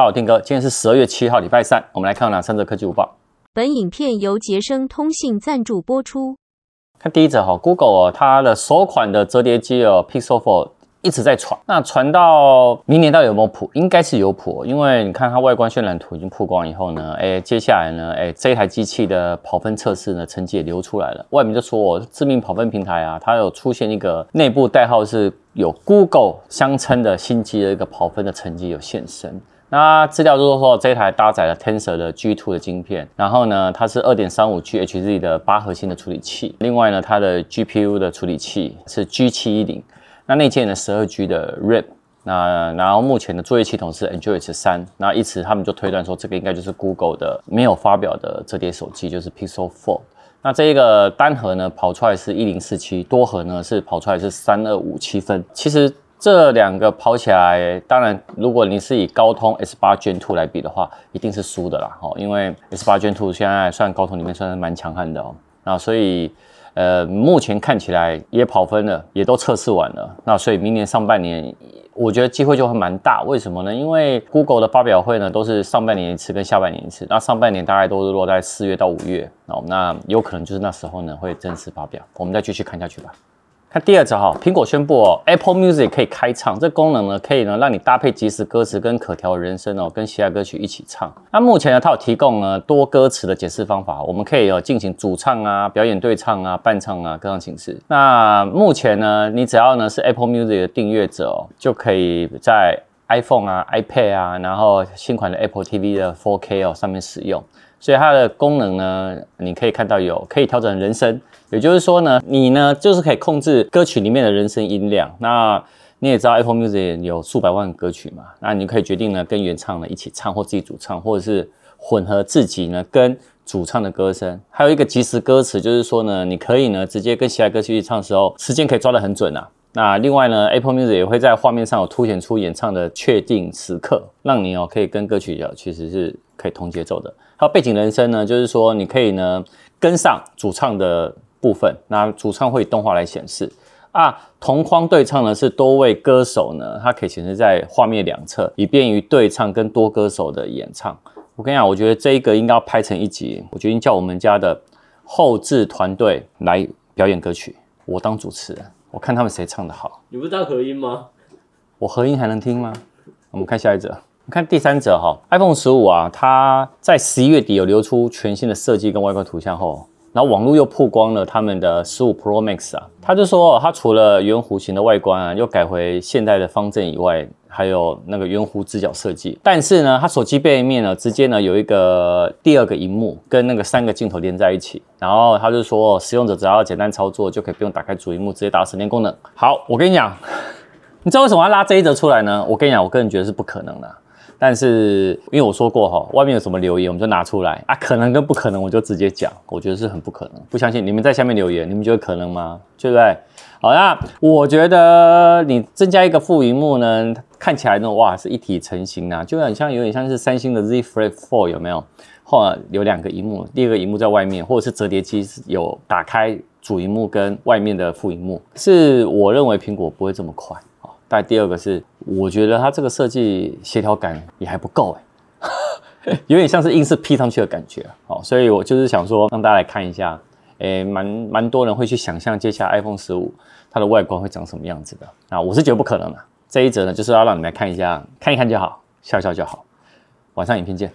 大家好，Tim 哥，今天是十二月七号，礼拜三，我们来看哪三则科技午报。本影片由杰生通信赞助播出。看第一则哈，Google 哦，它的首款的折叠机哦，Pixel 4。一直在传，那传到明年到底有没有谱？应该是有谱，因为你看它外观渲染图已经曝光以后呢，哎，接下来呢，哎，这一台机器的跑分测试呢，成绩也流出来了。外面就说哦，知名跑分平台啊，它有出现一个内部代号是有 Google 相称的新机的一个跑分的成绩有现身。那资料就是说，这一台搭载了 Tensor 的 G2 的晶片，然后呢，它是二点三五 GHz 的八核心的处理器，另外呢，它的 GPU 的处理器是 G710。那内建的十二 G 的 RAM，那然后目前的作业系统是 Android 3，那因此他们就推断说，这个应该就是 Google 的没有发表的折叠手机，就是 Pixel 4。那这一个单核呢跑出来是一零四七，多核呢是跑出来是三二五七分。其实这两个跑起来，当然如果你是以高通 S 八 Gen 2来比的话，一定是输的啦，哦，因为 S 八 Gen 2现在算高通里面算是蛮强悍的哦，那所以。呃，目前看起来也跑分了，也都测试完了。那所以明年上半年，我觉得机会就会蛮大。为什么呢？因为 Google 的发表会呢，都是上半年一次跟下半年一次。那上半年大概都是落在四月到五月哦，那有可能就是那时候呢会正式发表。我们再继续看下去吧。看第二则哈，苹果宣布哦，Apple Music 可以开唱，这功能呢可以呢让你搭配即时歌词跟可调人声哦，跟其他歌曲一起唱。那目前呢，它有提供呢多歌词的解释方法，我们可以哦进行主唱啊、表演对唱啊、伴唱啊各种形式。那目前呢，你只要呢是 Apple Music 的订阅者哦，就可以在 iPhone 啊、iPad 啊，然后新款的 Apple TV 的 4K 哦上面使用。所以它的功能呢，你可以看到有可以调整人声，也就是说呢，你呢就是可以控制歌曲里面的人声音量。那你也知道 Apple Music 有数百万歌曲嘛，那你可以决定呢跟原唱呢一起唱，或自己主唱，或者是混合自己呢跟主唱的歌声。还有一个即时歌词，就是说呢，你可以呢直接跟其他歌曲去唱的时候，时间可以抓得很准啊。那另外呢，Apple Music 也会在画面上有凸显出演唱的确定时刻，让你哦可以跟歌曲的其实是可以同节奏的。还有背景人声呢，就是说你可以呢跟上主唱的部分，那主唱会以动画来显示啊。同框对唱呢是多位歌手呢，它可以显示在画面两侧，以便于对唱跟多歌手的演唱。我跟你讲，我觉得这一个应该要拍成一集，我决定叫我们家的后置团队来表演歌曲，我当主持人，我看他们谁唱的好。你不知道合音吗？我合音还能听吗？我们看下一则。看第三者哈，iPhone 十五啊，它在十一月底有流出全新的设计跟外观图像后，然后网络又曝光了他们的十五 Pro Max 啊，他就说他除了圆弧形的外观啊，又改回现代的方正以外，还有那个圆弧直角设计。但是呢，他手机背面呢，直接呢有一个第二个荧幕跟那个三个镜头连在一起，然后他就说使用者只要简单操作就可以不用打开主荧幕，直接达到省电功能。好，我跟你讲，你知道为什么要拉这一则出来呢？我跟你讲，我个人觉得是不可能的。但是，因为我说过哈，外面有什么留言，我们就拿出来啊，可能跟不可能，我就直接讲，我觉得是很不可能。不相信，你们在下面留言，你们觉得可能吗？对不对？好，那我觉得你增加一个副荧幕呢，看起来呢，哇，是一体成型啊，就很像，有点像是三星的 Z Flip 4有没有？或有两个荧幕，第二个荧幕在外面，或者是折叠机是有打开主荧幕跟外面的副荧幕，是我认为苹果不会这么快。但第二个是，我觉得它这个设计协调感也还不够哎，有点像是硬是 P 上去的感觉好，所以我就是想说，让大家来看一下，诶，蛮蛮多人会去想象接下来 iPhone 十五它的外观会长什么样子的啊，我是觉得不可能的。这一则呢，就是要让你们来看一下，看一看就好，笑笑就好。晚上影片见。